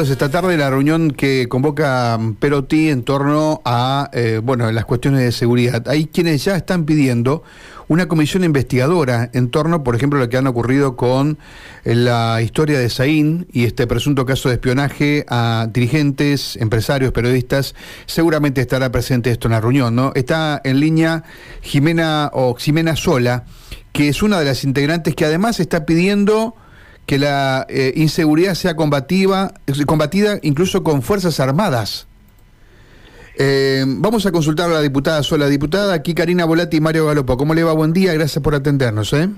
Esta tarde la reunión que convoca Perotti en torno a eh, bueno las cuestiones de seguridad. Hay quienes ya están pidiendo una comisión investigadora en torno, por ejemplo, a lo que han ocurrido con eh, la historia de Saín y este presunto caso de espionaje a dirigentes, empresarios, periodistas. Seguramente estará presente esto en la reunión, ¿no? Está en línea Jimena o Ximena Sola, que es una de las integrantes que además está pidiendo que la eh, inseguridad sea combativa, combatida incluso con Fuerzas Armadas. Eh, vamos a consultar a la diputada sola. Diputada, aquí Karina Volati y Mario Galopo. ¿Cómo le va? Buen día, gracias por atendernos. ¿eh?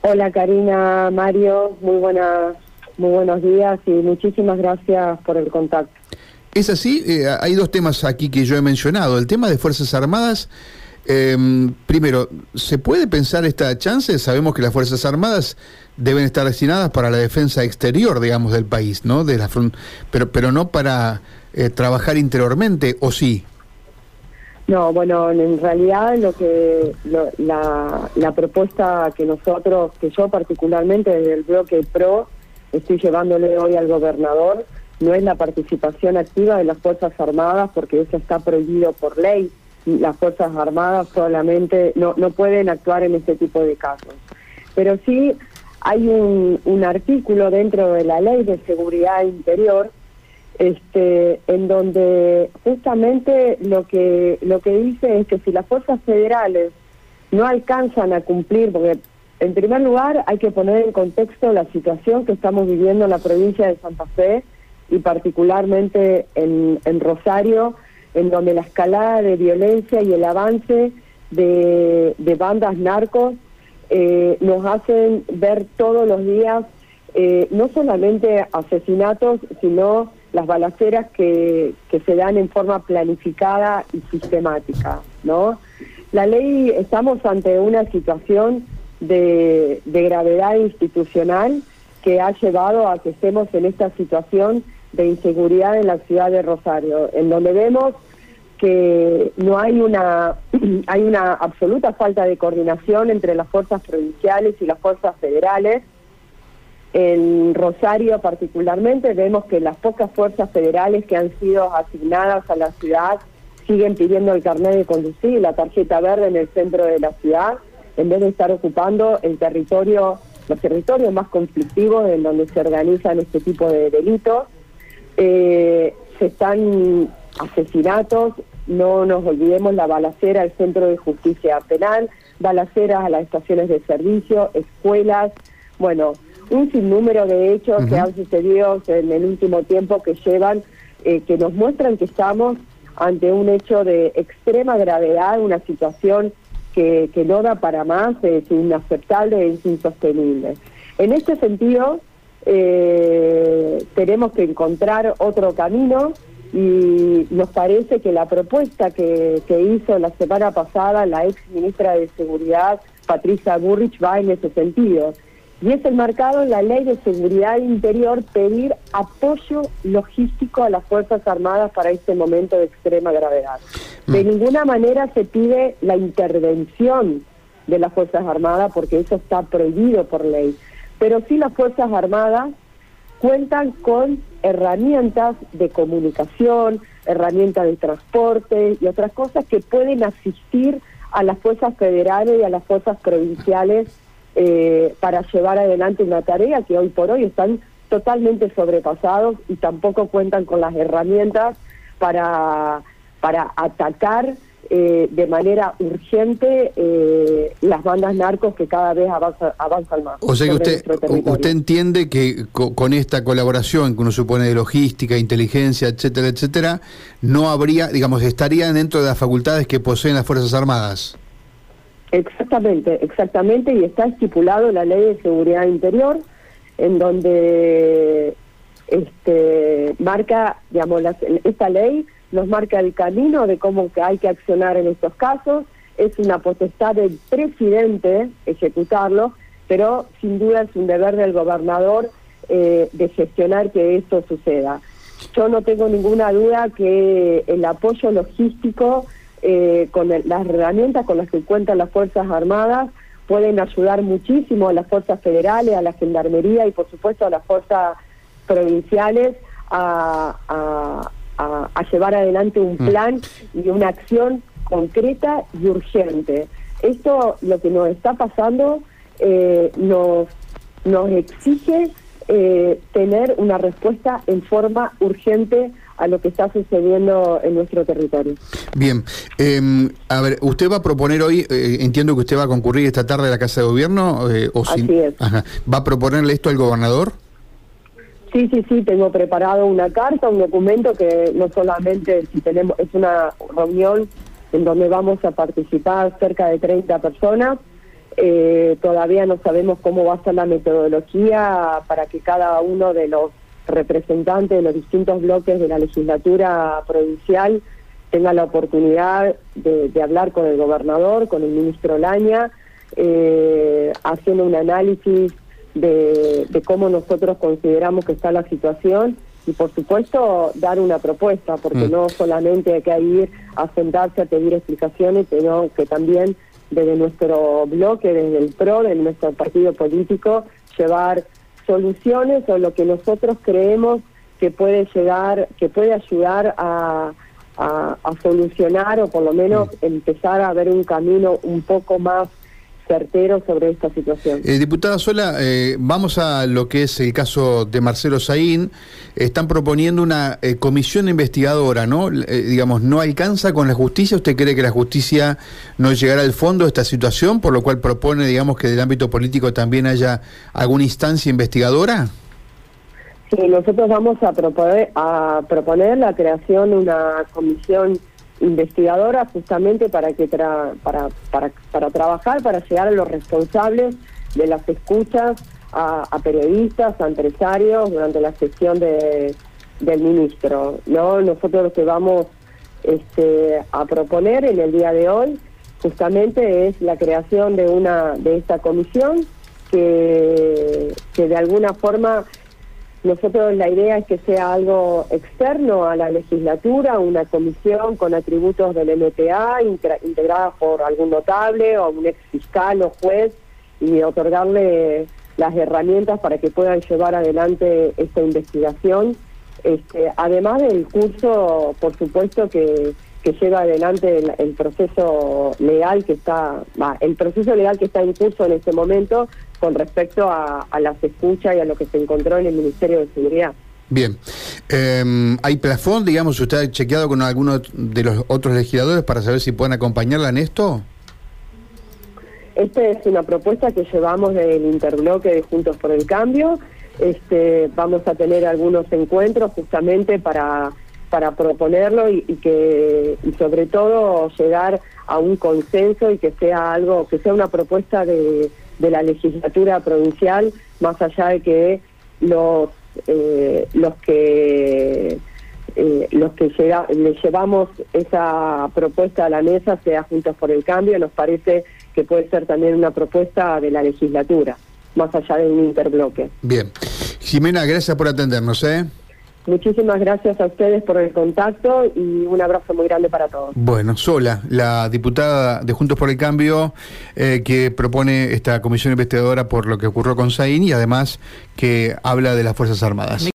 Hola Karina, Mario, muy, buena, muy buenos días y muchísimas gracias por el contacto. Es así, eh, hay dos temas aquí que yo he mencionado. El tema de Fuerzas Armadas eh, primero, ¿se puede pensar esta chance? Sabemos que las Fuerzas Armadas deben estar destinadas para la defensa exterior, digamos, del país, ¿no? De la pero, pero no para eh, trabajar interiormente, ¿o sí? No, bueno, en realidad lo que la, la propuesta que nosotros, que yo particularmente desde el bloque PRO estoy llevándole hoy al gobernador, no es la participación activa de las Fuerzas Armadas, porque eso está prohibido por ley las Fuerzas Armadas solamente no, no pueden actuar en este tipo de casos. Pero sí hay un, un artículo dentro de la Ley de Seguridad Interior este, en donde justamente lo que, lo que dice es que si las fuerzas federales no alcanzan a cumplir, porque en primer lugar hay que poner en contexto la situación que estamos viviendo en la provincia de Santa Fe y particularmente en, en Rosario, en donde la escalada de violencia y el avance de, bandas narcos eh, nos hacen ver todos los días eh, no solamente asesinatos, sino las balaceras que, que se dan en forma planificada y sistemática, ¿no? La ley, estamos ante una situación de, de gravedad institucional que ha llevado a que estemos en esta situación de inseguridad en la ciudad de Rosario, en donde vemos que no hay una hay una absoluta falta de coordinación entre las fuerzas provinciales y las fuerzas federales. En Rosario particularmente vemos que las pocas fuerzas federales que han sido asignadas a la ciudad siguen pidiendo el carnet de conducir, la tarjeta verde en el centro de la ciudad, en vez de estar ocupando el territorio, los territorios más conflictivos en donde se organizan este tipo de delitos. Eh, se están asesinatos, no nos olvidemos la balacera al Centro de Justicia Penal, balaceras a las estaciones de servicio, escuelas, bueno, un sinnúmero de hechos que han sucedido en el último tiempo que llevan, eh, que nos muestran que estamos ante un hecho de extrema gravedad, una situación que, que no da para más, es inaceptable, es insostenible. En este sentido, eh, tenemos que encontrar otro camino y nos parece que la propuesta que, que hizo la semana pasada la ex ministra de Seguridad, Patricia Burrich, va en ese sentido. Y es enmarcado en la Ley de Seguridad Interior pedir apoyo logístico a las Fuerzas Armadas para este momento de extrema gravedad. De mm. ninguna manera se pide la intervención de las Fuerzas Armadas porque eso está prohibido por ley. Pero sí las Fuerzas Armadas cuentan con herramientas de comunicación, herramientas de transporte y otras cosas que pueden asistir a las fuerzas federales y a las fuerzas provinciales eh, para llevar adelante una tarea que hoy por hoy están totalmente sobrepasados y tampoco cuentan con las herramientas para, para atacar eh, de manera urgente eh, las bandas narcos que cada vez avanzan más. O sea que usted, usted entiende que con esta colaboración que uno supone de logística, inteligencia, etcétera, etcétera, no habría, digamos, estarían dentro de las facultades que poseen las Fuerzas Armadas. Exactamente, exactamente, y está estipulado en la Ley de Seguridad Interior, en donde este, marca, digamos, esta ley nos marca el camino de cómo hay que accionar en estos casos. Es una potestad del presidente ejecutarlo, pero sin duda es un deber del gobernador eh, de gestionar que esto suceda. Yo no tengo ninguna duda que el apoyo logístico eh, con las herramientas con las que cuentan las Fuerzas Armadas pueden ayudar muchísimo a las fuerzas federales, a la gendarmería y por supuesto a las fuerzas provinciales a, llevar adelante un mm. plan y una acción concreta y urgente. Esto, lo que nos está pasando, eh, nos, nos exige eh, tener una respuesta en forma urgente a lo que está sucediendo en nuestro territorio. Bien, em, a ver, usted va a proponer hoy, eh, entiendo que usted va a concurrir esta tarde a la Casa de Gobierno, eh, o Así es. ¿va a proponerle esto al gobernador? Sí, sí, sí, tengo preparado una carta, un documento que no solamente si tenemos, es una reunión en donde vamos a participar cerca de 30 personas, eh, todavía no sabemos cómo va a ser la metodología para que cada uno de los representantes de los distintos bloques de la legislatura provincial tenga la oportunidad de, hablar con el gobernador, con el ministro Laña, eh, haciendo un análisis de, cómo nosotros consideramos que está la situación y por supuesto dar una propuesta, porque mm. no solamente hay que ir a sentarse a pedir explicaciones, sino que también desde nuestro bloque, desde el PRO, de nuestro partido político, llevar soluciones o lo que nosotros creemos que puede llegar, que puede ayudar a, a, solucionar o por lo menos mm. empezar a ver un camino un poco más certero sobre esta situación. Eh, diputada Sola, eh, vamos a lo que es el caso de Marcelo Saín. Están proponiendo una eh, comisión investigadora, ¿no? digamos, ¿no alcanza con la justicia? ¿Usted cree que la justicia no llegará al fondo de esta situación, por lo cual propone, digamos, que del ámbito político también haya alguna instancia investigadora? Sí, nosotros vamos a proponer, a proponer la creación de una comisión investigadora justamente para que para, para, para trabajar, para llegar a los responsables de las escuchas a, periodistas, a empresarios durante la sesión de, del ministro. no Nosotros lo que vamos este, a proponer en el día de hoy justamente es la creación de una de esta comisión que, que de alguna forma nosotros la idea es que sea algo externo a la legislatura, una comisión con atributos del MPA integrada por algún notable o un ex fiscal o juez y otorgarle las herramientas para que puedan llevar adelante esta investigación. Este, además del curso, por supuesto, que, que lleva adelante el, proceso legal que está, el proceso legal que está en curso en este momento con respecto a, las escuchas y a lo que se encontró en el Ministerio de Seguridad. Bien. Em, ¿Hay plafón, digamos, usted ha chequeado con alguno de los otros legisladores para saber si pueden acompañarla en esto? Esta es una propuesta que llevamos del interbloque de Juntos por el Cambio. Este, vamos a tener algunos encuentros justamente para para proponerlo y, que y sobre todo llegar a un consenso y que sea algo que sea una propuesta de, la legislatura provincial más allá de que los eh, los que eh, los que le llevamos esa propuesta a la mesa sea Juntos por el Cambio nos parece que puede ser también una propuesta de la legislatura más allá de un interbloque. Bien. Jimena, gracias por atendernos, ¿eh? Muchísimas gracias a ustedes por el contacto y un abrazo muy grande para todos. Bueno, Sola, la diputada de Juntos por el Cambio, eh, que propone esta comisión investigadora por lo que ocurrió con Saín y además que habla de las Fuerzas Armadas.